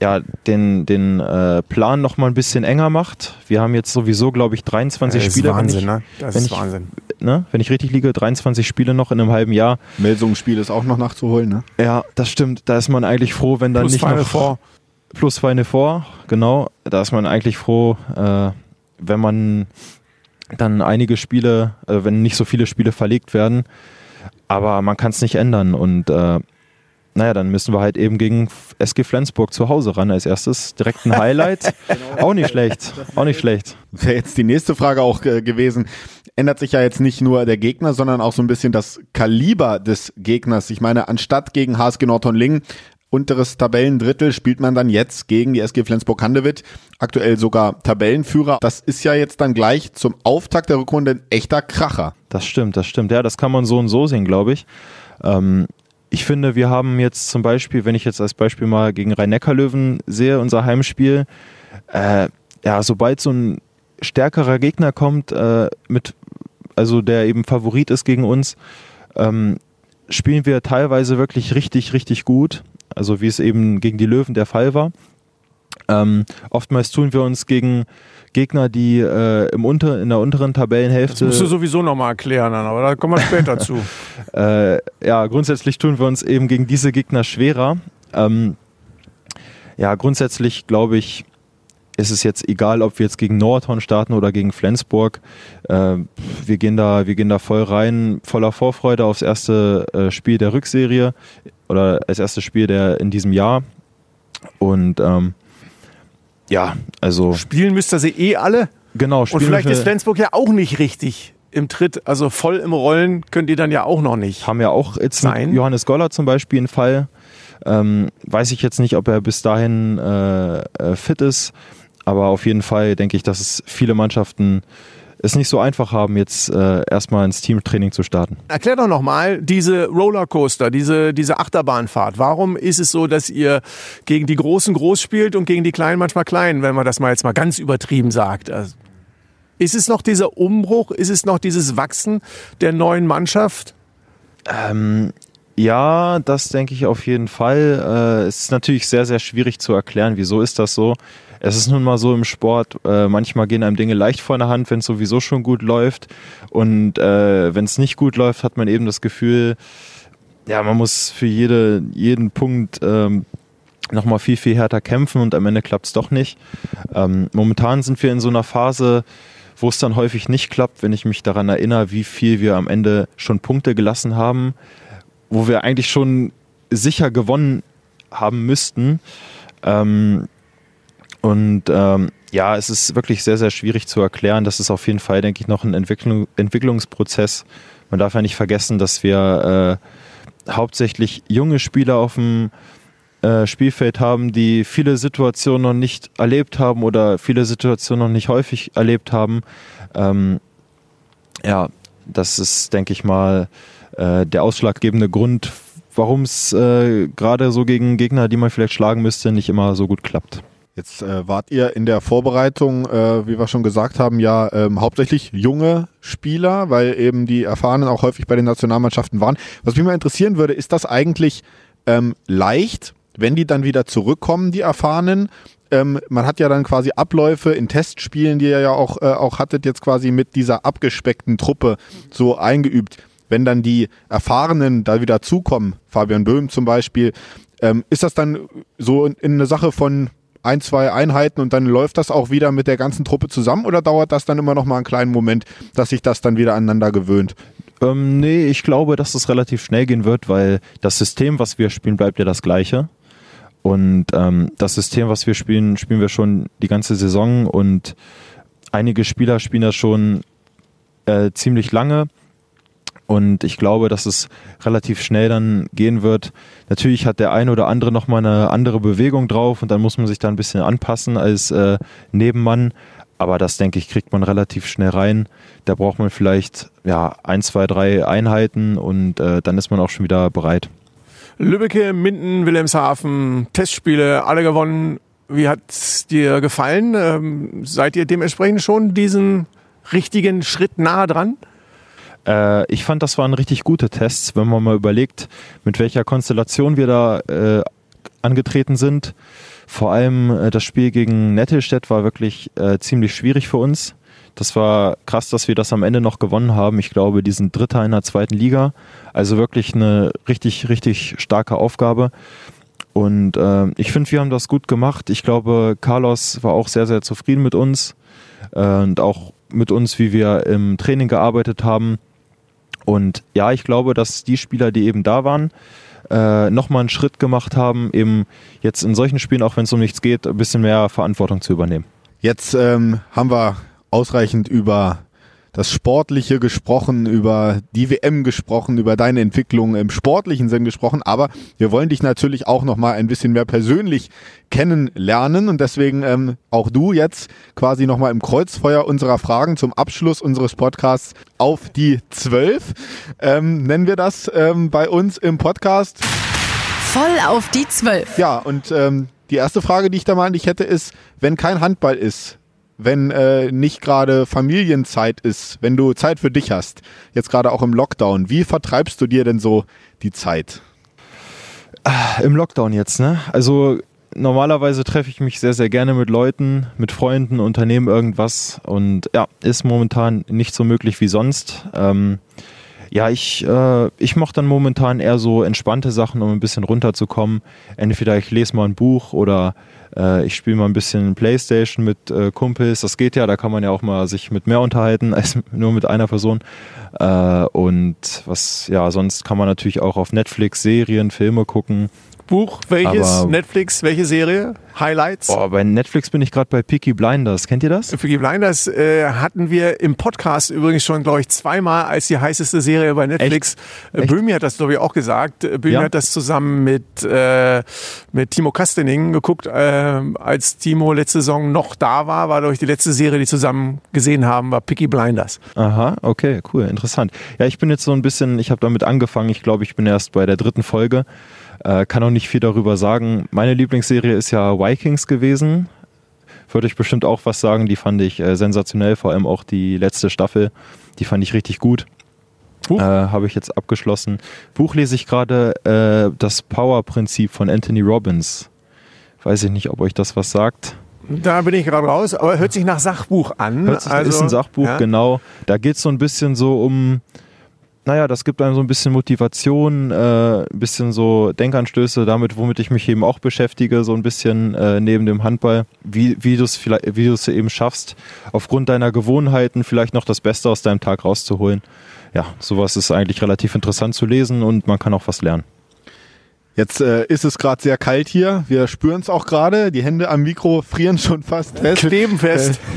ja, den, den äh, Plan noch mal ein bisschen enger macht. Wir haben jetzt sowieso, glaube ich, 23 Das ist Spiele. Wahnsinn, wenn ich, ne? Das ist ich, Wahnsinn. Ne, wenn ich richtig liege, 23 Spiele noch in einem halben Jahr. Melsungsspiel ist auch noch nachzuholen, ne? Ja, das stimmt. Da ist man eigentlich froh, wenn dann Plus nicht Final noch Four. plus Final Four, genau. Da ist man eigentlich froh, äh, wenn man dann einige Spiele, äh, wenn nicht so viele Spiele verlegt werden. Aber man kann es nicht ändern und äh, naja, dann müssen wir halt eben gegen SG Flensburg zu Hause ran als erstes. Direkt ein Highlight. *laughs* auch nicht schlecht. Auch nicht schlecht. Wäre jetzt die nächste Frage auch äh, gewesen. Ändert sich ja jetzt nicht nur der Gegner, sondern auch so ein bisschen das Kaliber des Gegners. Ich meine, anstatt gegen HSG Nordhorn-Lingen unteres Tabellendrittel spielt man dann jetzt gegen die SG Flensburg-Handewitt, aktuell sogar Tabellenführer. Das ist ja jetzt dann gleich zum Auftakt der Rückrunde ein echter Kracher. Das stimmt, das stimmt. Ja, das kann man so und so sehen, glaube ich. Ähm, ich finde, wir haben jetzt zum Beispiel, wenn ich jetzt als Beispiel mal gegen Rhein-Neckar-Löwen sehe, unser Heimspiel, äh, ja, sobald so ein stärkerer Gegner kommt, äh, mit, also der eben Favorit ist gegen uns, ähm, spielen wir teilweise wirklich richtig, richtig gut. Also wie es eben gegen die Löwen der Fall war. Ähm, oftmals tun wir uns gegen Gegner, die äh, im unter, in der unteren Das Tabellenhälfte musst du sowieso nochmal erklären, aber da kommen wir später zu. *laughs* äh, ja, grundsätzlich tun wir uns eben gegen diese Gegner schwerer. Ähm, ja, grundsätzlich glaube ich, ist es jetzt egal, ob wir jetzt gegen Nordhorn starten oder gegen Flensburg. Äh, wir, gehen da, wir gehen da voll rein, voller Vorfreude aufs erste äh, Spiel der Rückserie oder als erstes Spiel der in diesem Jahr. Und ähm, ja, also Spielen müsst ihr sie eh alle. genau. Und spielen vielleicht wir- ist Flensburg ja auch nicht richtig im Tritt. Also voll im Rollen könnt ihr dann ja auch noch nicht. haben ja auch jetzt mit Johannes Goller zum Beispiel einen Fall. Ähm, weiß ich jetzt nicht, ob er bis dahin äh, äh, fit ist, aber auf jeden Fall denke ich, dass es viele Mannschaften es nicht so einfach haben, jetzt äh, erstmal ins Teamtraining zu starten. Erklär doch nochmal diese Rollercoaster, diese, diese Achterbahnfahrt. Warum ist es so, dass ihr gegen die Großen groß spielt und gegen die Kleinen manchmal klein, wenn man das mal jetzt mal ganz übertrieben sagt? Also, ist es noch dieser Umbruch? Ist es noch dieses Wachsen der neuen Mannschaft? Ähm, ja, das denke ich auf jeden Fall. Äh, es ist natürlich sehr, sehr schwierig zu erklären, wieso ist das so. Es ist nun mal so im Sport, äh, manchmal gehen einem Dinge leicht vor der Hand, wenn es sowieso schon gut läuft. Und äh, wenn es nicht gut läuft, hat man eben das Gefühl, ja, man muss für jede, jeden Punkt ähm, nochmal viel, viel härter kämpfen und am Ende klappt es doch nicht. Ähm, momentan sind wir in so einer Phase, wo es dann häufig nicht klappt, wenn ich mich daran erinnere, wie viel wir am Ende schon Punkte gelassen haben, wo wir eigentlich schon sicher gewonnen haben müssten. Ähm, und ähm, ja, es ist wirklich sehr, sehr schwierig zu erklären. Das ist auf jeden Fall, denke ich, noch ein Entwicklung, Entwicklungsprozess. Man darf ja nicht vergessen, dass wir äh, hauptsächlich junge Spieler auf dem äh, Spielfeld haben, die viele Situationen noch nicht erlebt haben oder viele Situationen noch nicht häufig erlebt haben. Ähm, ja, das ist, denke ich mal, äh, der ausschlaggebende Grund, warum es äh, gerade so gegen Gegner, die man vielleicht schlagen müsste, nicht immer so gut klappt. Jetzt äh, wart ihr in der Vorbereitung, äh, wie wir schon gesagt haben, ja ähm, hauptsächlich junge Spieler, weil eben die Erfahrenen auch häufig bei den Nationalmannschaften waren. Was mich mal interessieren würde, ist das eigentlich ähm, leicht, wenn die dann wieder zurückkommen, die Erfahrenen? Ähm, man hat ja dann quasi Abläufe in Testspielen, die ihr ja auch, äh, auch hattet, jetzt quasi mit dieser abgespeckten Truppe so eingeübt. Wenn dann die Erfahrenen da wieder zukommen, Fabian Böhm zum Beispiel, ähm, ist das dann so in, in eine Sache von ein, zwei Einheiten und dann läuft das auch wieder mit der ganzen Truppe zusammen oder dauert das dann immer noch mal einen kleinen Moment, dass sich das dann wieder aneinander gewöhnt? Ähm, nee, ich glaube, dass es relativ schnell gehen wird, weil das System, was wir spielen, bleibt ja das gleiche. Und ähm, das System, was wir spielen, spielen wir schon die ganze Saison und einige Spieler spielen das schon äh, ziemlich lange. Und ich glaube, dass es relativ schnell dann gehen wird. Natürlich hat der eine oder andere nochmal eine andere Bewegung drauf und dann muss man sich da ein bisschen anpassen als äh, Nebenmann. Aber das, denke ich, kriegt man relativ schnell rein. Da braucht man vielleicht ja, ein, zwei, drei Einheiten und äh, dann ist man auch schon wieder bereit. Lübbecke, Minden, Wilhelmshaven, Testspiele, alle gewonnen. Wie hat's dir gefallen? Ähm, seid ihr dementsprechend schon diesen richtigen Schritt nahe dran? Äh, ich fand, das waren richtig gute Tests, wenn man mal überlegt, mit welcher Konstellation wir da äh, angetreten sind. Vor allem äh, das Spiel gegen Nettelstedt war wirklich äh, ziemlich schwierig für uns. Das war krass, dass wir das am Ende noch gewonnen haben. Ich glaube, die sind Dritter in der zweiten Liga. Also wirklich eine richtig, richtig starke Aufgabe. Und äh, ich finde, wir haben das gut gemacht. Ich glaube, Carlos war auch sehr, sehr zufrieden mit uns äh, und auch mit uns, wie wir im Training gearbeitet haben. Und ja, ich glaube, dass die Spieler, die eben da waren, äh, nochmal einen Schritt gemacht haben, eben jetzt in solchen Spielen, auch wenn es um nichts geht, ein bisschen mehr Verantwortung zu übernehmen. Jetzt ähm, haben wir ausreichend über das Sportliche gesprochen, über die WM gesprochen, über deine Entwicklung im sportlichen Sinn gesprochen, aber wir wollen dich natürlich auch noch mal ein bisschen mehr persönlich kennenlernen und deswegen ähm, auch du jetzt quasi noch mal im Kreuzfeuer unserer Fragen zum Abschluss unseres Podcasts auf die zwölf ähm, nennen wir das ähm, bei uns im Podcast. Voll auf die zwölf. Ja und ähm, die erste Frage, die ich da mal an dich hätte, ist, wenn kein Handball ist, wenn äh, nicht gerade Familienzeit ist, wenn du Zeit für dich hast, jetzt gerade auch im Lockdown, wie vertreibst du dir denn so die Zeit? Im Lockdown jetzt, ne? Also normalerweise treffe ich mich sehr, sehr gerne mit Leuten, mit Freunden, unternehme irgendwas und ja, ist momentan nicht so möglich wie sonst. Ähm, ja, ich, äh, ich mache dann momentan eher so entspannte Sachen, um ein bisschen runterzukommen. Entweder ich lese mal ein Buch oder äh, ich spiele mal ein bisschen Playstation mit äh, Kumpels. Das geht ja, da kann man ja auch mal sich mit mehr unterhalten *laughs* als nur mit einer Person. Äh, und was, ja, sonst kann man natürlich auch auf Netflix Serien, Filme gucken. Buch, welches? Aber- Netflix, welche Serie? Highlights? Boah, bei Netflix bin ich gerade bei Peaky Blinders. Kennt ihr das? Peaky Blinders äh, hatten wir im Podcast übrigens schon, glaube ich, zweimal als die heißeste Serie bei Netflix. Äh, Echt? Böhmi hat das, glaube ich, auch gesagt. Äh, Böhmi Ja? hat das zusammen mit, äh, mit Timo Kastening geguckt, äh, als Timo letzte Saison noch da war, war, glaube ich, die letzte Serie, die zusammen gesehen haben, war Peaky Blinders. Aha, okay, cool, interessant. Ja, ich bin jetzt so ein bisschen, ich habe damit angefangen, ich glaube, ich bin erst bei der dritten Folge, äh, kann auch nicht viel darüber sagen. Meine Lieblingsserie ist ja Vikings gewesen. Würde ich bestimmt auch was sagen, die fand ich äh, sensationell, vor allem auch die letzte Staffel, die fand ich richtig gut. Äh, habe ich jetzt abgeschlossen. Buch lese ich gerade äh, das Power-Prinzip von Anthony Robbins. Weiß ich nicht, ob euch das was sagt. Da bin ich gerade raus, aber hört sich nach Sachbuch an. Hört sich, also, ist ein Sachbuch, ja. genau. Da geht es so ein bisschen so um, naja, das gibt einem so ein bisschen Motivation, äh, ein bisschen so Denkanstöße damit, womit ich mich eben auch beschäftige, so ein bisschen äh, neben dem Handball, wie, wie du es vielleicht, wie du es eben schaffst, aufgrund deiner Gewohnheiten vielleicht noch das Beste aus deinem Tag rauszuholen. Ja, sowas ist eigentlich relativ interessant zu lesen und man kann auch was lernen. Jetzt äh, ist es gerade sehr kalt hier. Wir spüren es auch gerade. Die Hände am Mikro frieren schon fast fest. Kleben fest. *laughs*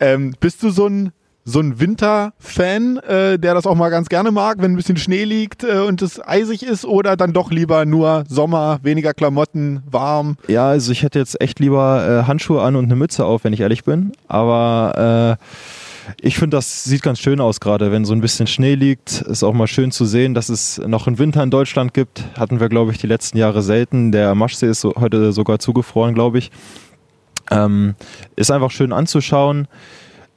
Ähm, bist du so ein so ein Winterfan, äh, der das auch mal ganz gerne mag, wenn ein bisschen Schnee liegt äh, und es eisig ist, oder dann doch lieber nur Sommer, weniger Klamotten, warm? Ja, also ich hätte jetzt echt lieber äh, Handschuhe an und eine Mütze auf, wenn ich ehrlich bin. Aber äh, ich finde, das sieht ganz schön aus gerade, wenn so ein bisschen Schnee liegt. Ist auch mal schön zu sehen, dass es noch einen Winter in Deutschland gibt. Hatten wir, glaube ich, die letzten Jahre selten. Der Maschsee ist so, heute sogar zugefroren, glaube ich. Ähm, ist einfach schön anzuschauen.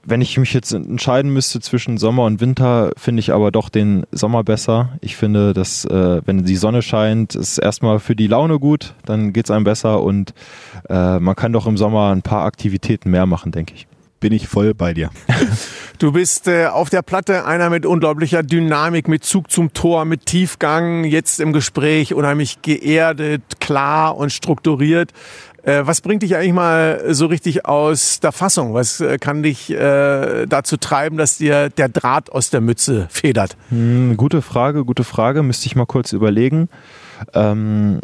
Wenn ich mich jetzt entscheiden müsste zwischen Sommer und Winter, finde ich aber doch den Sommer besser. Ich finde, dass äh, wenn die Sonne scheint, ist erstmal für die Laune gut, dann geht es einem besser und äh, man kann doch im Sommer ein paar Aktivitäten mehr machen, denke ich. Bin ich voll bei dir. *laughs* Du bist äh, auf der Platte einer mit unglaublicher Dynamik, mit Zug zum Tor, mit Tiefgang, jetzt im Gespräch unheimlich geerdet, klar und strukturiert. Äh, was bringt dich eigentlich mal so richtig aus der Fassung? Was äh, kann dich äh, dazu treiben, dass dir der Draht aus der Mütze federt? Hm, gute Frage, gute Frage. Müsste ich mal kurz überlegen. Ähm,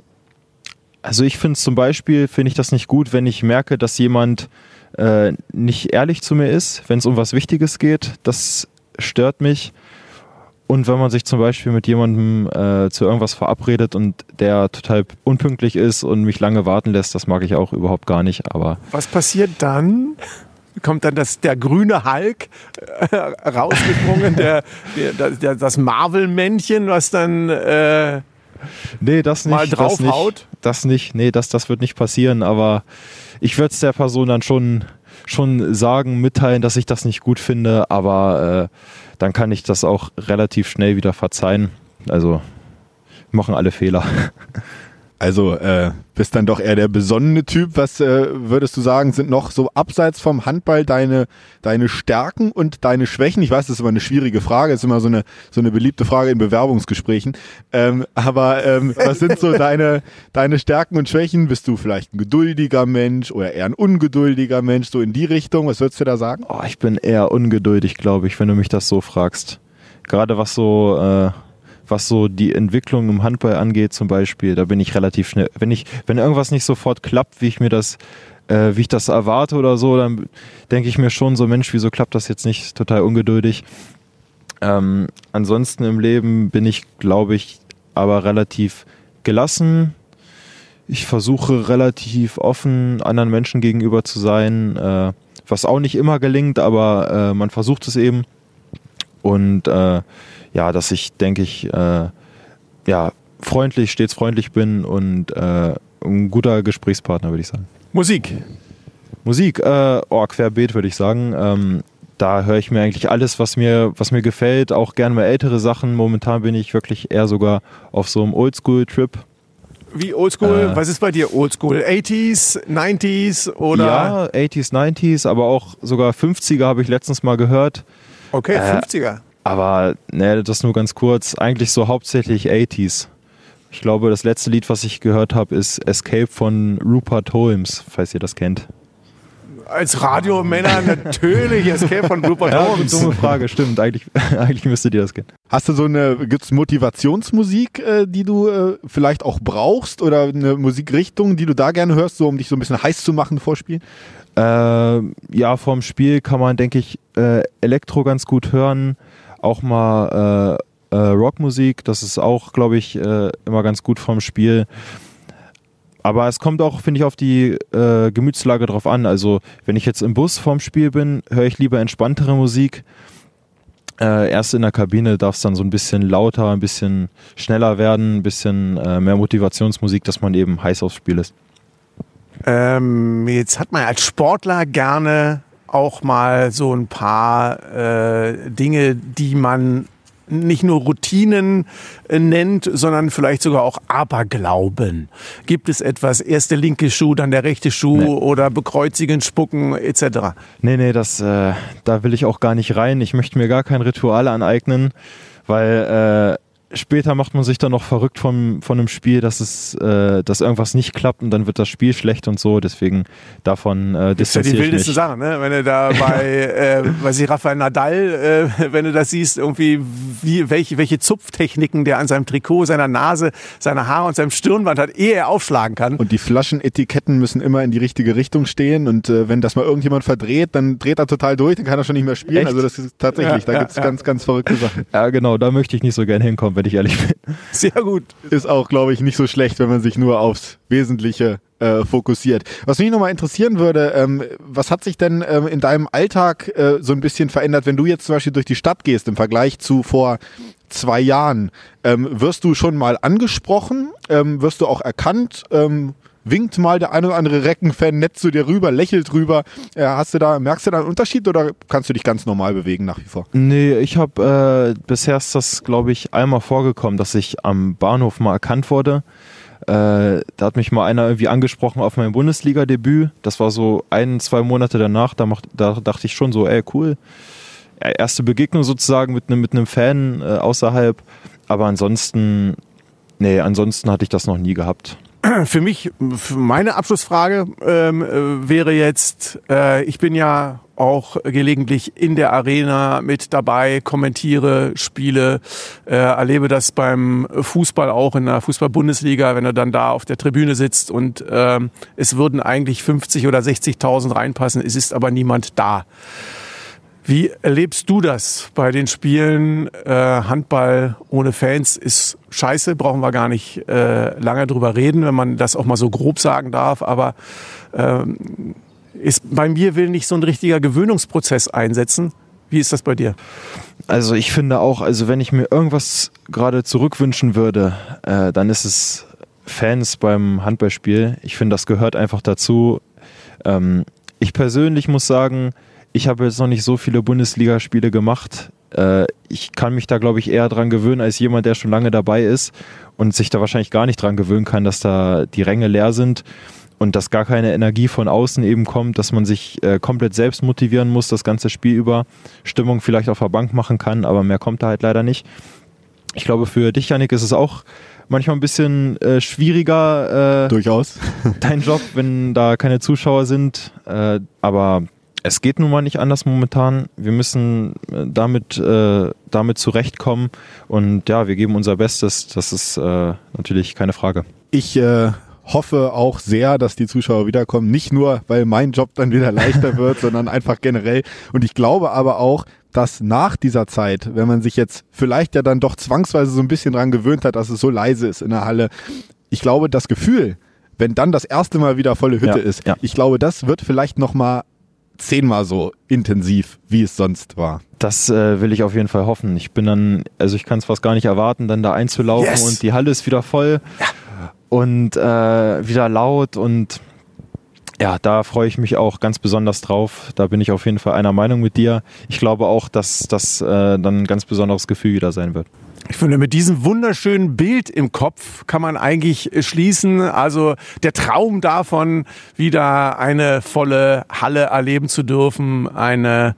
also ich finde zum Beispiel, finde ich das nicht gut, wenn ich merke, dass jemand äh, nicht ehrlich zu mir ist, wenn es um was Wichtiges geht. Das stört mich. Und wenn man sich zum Beispiel mit jemandem äh, zu irgendwas verabredet und der total unpünktlich ist und mich lange warten lässt, das mag ich auch überhaupt gar nicht. Aber Was passiert dann? Kommt dann das, der grüne Hulk äh, rausgesprungen, der, der, der, das Marvel-Männchen, was dann äh, nee, das nicht. mal das draufhaut? nicht, das nicht. Nee, das, das wird nicht passieren, aber ich würde es der Person dann schon, schon sagen, mitteilen, dass ich das nicht gut finde, aber äh, dann kann ich das auch relativ schnell wieder verzeihen. Also machen alle Fehler. *laughs* Also äh, bist dann doch eher der besonnene Typ. Was äh, würdest du sagen, sind noch so abseits vom Handball deine, deine Stärken und deine Schwächen? Ich weiß, das ist immer eine schwierige Frage, ist immer so eine, so eine beliebte Frage in Bewerbungsgesprächen. Ähm, aber ähm, was sind so deine, deine Stärken und Schwächen? Bist du vielleicht ein geduldiger Mensch oder eher ein ungeduldiger Mensch, so in die Richtung? Was würdest du da sagen? Oh, ich bin eher ungeduldig, glaube ich, wenn du mich das so fragst. Gerade was so, äh, was so die Entwicklung im Handball angeht, zum Beispiel, da bin ich relativ schnell. Wenn ich, wenn irgendwas nicht sofort klappt, wie ich mir das, äh, wie ich das erwarte oder so, dann denke ich mir schon so, Mensch, wieso klappt das jetzt nicht? Total ungeduldig. Ähm, ansonsten im Leben bin ich, glaube ich, aber relativ gelassen. Ich versuche relativ offen anderen Menschen gegenüber zu sein, äh, was auch nicht immer gelingt, aber äh, man versucht es eben. Und äh, ja, dass ich, denke ich, äh, ja, freundlich, stets freundlich bin und äh, ein guter Gesprächspartner, würde ich sagen. Musik. Musik, äh, oh, querbeet würde ich sagen. Ähm, da höre ich mir eigentlich alles, was mir, was mir gefällt, auch gerne mal ältere Sachen. Momentan bin ich wirklich eher sogar auf so einem Oldschool-Trip. Wie oldschool? Äh. Was ist bei dir oldschool? 80s, 90s oder? Ja, 80s, 90s, aber auch sogar 50er habe ich letztens mal gehört. Okay, Äh, 50er. Aber ne, das nur ganz kurz. Eigentlich so hauptsächlich 80s. Ich glaube, das letzte Lied, was ich gehört habe, ist Escape von Rupert Holmes, falls ihr das kennt. Als Radiomänner natürlich Escape von Rupert *laughs* Ja, Holmes. dumme Frage, stimmt. Eigentlich, *laughs* eigentlich müsstet ihr das kennen. Hast du so eine, gibt's Motivationsmusik, äh, die du äh, vielleicht auch brauchst oder eine Musikrichtung, die du da gerne hörst, so um dich so ein bisschen heiß zu machen vor Spielen? Äh, ja, vorm Spiel kann man, denke ich, äh, Elektro ganz gut hören. Auch mal äh, äh, Rockmusik, das ist auch, glaube ich, äh, immer ganz gut vorm Spiel. Aber es kommt auch, finde ich, auf die äh, Gemütslage drauf an. Also, wenn ich jetzt im Bus vorm Spiel bin, höre ich lieber entspanntere Musik. Äh, erst in der Kabine darf es dann so ein bisschen lauter, ein bisschen schneller werden, ein bisschen äh, mehr Motivationsmusik, dass man eben heiß aufs Spiel ist. Ähm, jetzt hat man als Sportler gerne auch mal so ein paar äh, Dinge, die man nicht nur Routinen äh, nennt, sondern vielleicht sogar auch Aberglauben. Gibt es etwas, erst der linke Schuh, dann der rechte Schuh Nee. oder bekreuzigen, spucken etc.? Nee, nee, das, äh, da will ich auch gar nicht rein. Ich möchte mir gar kein Ritual aneignen, weil äh, später macht man sich dann noch verrückt vom, von einem Spiel, dass es, äh, dass irgendwas nicht klappt und dann wird das Spiel schlecht und so. Deswegen davon äh, Das ist ja die wildeste. Sache, ne? Wenn du da *laughs* bei, äh, weiß ich, Rafael Nadal, äh, wenn du das siehst, irgendwie, wie, welche, welche Zupftechniken der an seinem Trikot, seiner Nase, seiner Haare und seinem Stirnband hat, ehe er aufschlagen kann. Und die Flaschenetiketten müssen immer in die richtige Richtung stehen und äh, wenn das mal irgendjemand verdreht, dann dreht er total durch, dann kann er schon nicht mehr spielen. Echt? Also das ist tatsächlich, Ja, da ja, gibt's ja. ganz, ganz verrückte Sachen. Ja, genau, da möchte ich nicht so gern hinkommen, wenn ich ehrlich bin. Sehr gut. Ist auch, glaube ich, nicht so schlecht, wenn man sich nur aufs Wesentliche äh, fokussiert. Was mich nochmal interessieren würde, ähm, was hat sich denn ähm, in deinem Alltag äh, so ein bisschen verändert, wenn du jetzt zum Beispiel durch die Stadt gehst im Vergleich zu vor zwei Jahren? Ähm, wirst du schon mal angesprochen? Ähm, wirst du auch erkannt? Winkt mal der eine oder andere Reckenfan nett zu dir rüber, lächelt rüber. Äh, hast du da, merkst du da einen Unterschied oder kannst du dich ganz normal bewegen nach wie vor? Nee, ich habe, äh, bisher ist das, glaube ich, einmal vorgekommen, dass ich am Bahnhof mal erkannt wurde. Äh, da hat mich mal einer irgendwie angesprochen auf mein Bundesliga-Debüt. Das war so ein, zwei Monate danach. Da, macht, da dachte ich schon so, ey, cool. Erste Begegnung sozusagen mit einem mit Fan äh, außerhalb. Aber ansonsten, nee, ansonsten hatte ich das noch nie gehabt. *clears throat* Für mich, für meine Abschlussfrage ähm, äh, wäre jetzt, äh, ich bin ja auch gelegentlich in der Arena mit dabei, kommentiere Spiele, äh, erlebe das beim Fußball auch in der Fußball-Bundesliga, wenn du dann da auf der Tribüne sitzt und ähm, es würden eigentlich 50 oder 60.000 reinpassen, es ist aber niemand da. Wie erlebst du das bei den Spielen? Äh, Handball ohne Fans ist scheiße, brauchen wir gar nicht äh, lange drüber reden, wenn man das auch mal so grob sagen darf. Aber ähm, ist bei mir will nicht so ein richtiger Gewöhnungsprozess einsetzen. Wie ist das bei dir? Also ich finde auch, also wenn ich mir irgendwas gerade zurückwünschen würde, äh, dann ist es Fans beim Handballspiel. Ich finde, das gehört einfach dazu. Ähm, ich persönlich muss sagen, ich habe jetzt noch nicht so viele Bundesligaspiele gemacht. Äh, ich kann mich da, glaube ich, eher dran gewöhnen als jemand, der schon lange dabei ist und sich da wahrscheinlich gar nicht dran gewöhnen kann, dass da die Ränge leer sind und dass gar keine Energie von außen eben kommt, dass man sich äh, komplett selbst motivieren muss, das ganze Spiel über Stimmung vielleicht auf der Bank machen kann, aber mehr kommt da halt leider nicht. Ich glaube, für dich, Janik, ist es auch manchmal ein bisschen äh, schwieriger. Äh, Durchaus. dein Job, wenn da keine Zuschauer sind. Äh, aber es geht nun mal nicht anders momentan. Wir müssen äh, damit, äh, damit zurechtkommen. Und ja, wir geben unser Bestes. Das ist äh, natürlich keine Frage. Ich äh, hoffe auch sehr, dass die Zuschauer wiederkommen. Nicht nur, weil mein Job dann wieder leichter *laughs* wird, sondern einfach generell. Und ich glaube aber auch, dass nach dieser Zeit, wenn man sich jetzt vielleicht ja dann doch zwangsweise so ein bisschen dran gewöhnt hat, dass es so leise ist in der Halle, ich glaube, das Gefühl, wenn dann das erste Mal wieder volle Hütte ja, ist, ja. ich glaube, das wird vielleicht nochmal zehnmal so intensiv, wie es sonst war. Das äh, will ich auf jeden Fall hoffen. Ich bin dann, also ich kann es fast gar nicht erwarten, dann da einzulaufen yes. und die Halle ist wieder voll ja. und äh, wieder laut und ja, da freue ich mich auch ganz besonders drauf. Da bin ich auf jeden Fall einer Meinung mit dir. Ich glaube auch, dass das äh, dann ein ganz besonderes Gefühl wieder sein wird. Ich finde, mit diesem wunderschönen Bild im Kopf kann man eigentlich schließen. Also der Traum davon, wieder eine volle Halle erleben zu dürfen, eine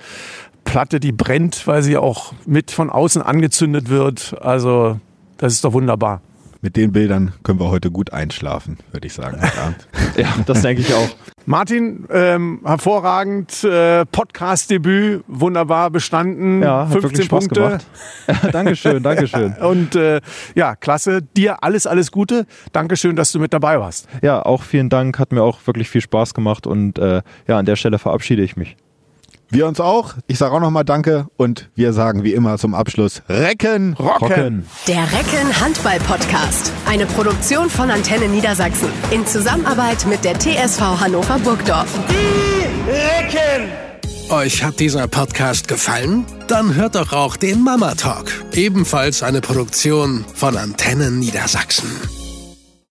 Platte, die brennt, weil sie auch mit von außen angezündet wird. Also das ist doch wunderbar mit den Bildern können wir heute gut einschlafen, würde ich sagen. *laughs* ja, das denke ich auch. Martin, ähm, hervorragend, äh, Podcast-Debüt, wunderbar bestanden, ja, 15 Punkte. Ja, *laughs* Dankeschön, Dankeschön. Und äh, ja, klasse. Dir alles, alles Gute. Dankeschön, dass du mit dabei warst. Ja, auch vielen Dank, hat mir auch wirklich viel Spaß gemacht und äh, ja, an der Stelle verabschiede ich mich. Wir uns auch. Ich sage auch nochmal Danke und wir sagen wie immer zum Abschluss Recken, Rocken. Rocken. Der Recken Handball Podcast. Eine Produktion von Antenne Niedersachsen. In Zusammenarbeit mit der TSV Hannover Burgdorf. Die Recken! Euch hat dieser Podcast gefallen? Dann hört doch auch den Mama Talk. Ebenfalls eine Produktion von Antenne Niedersachsen.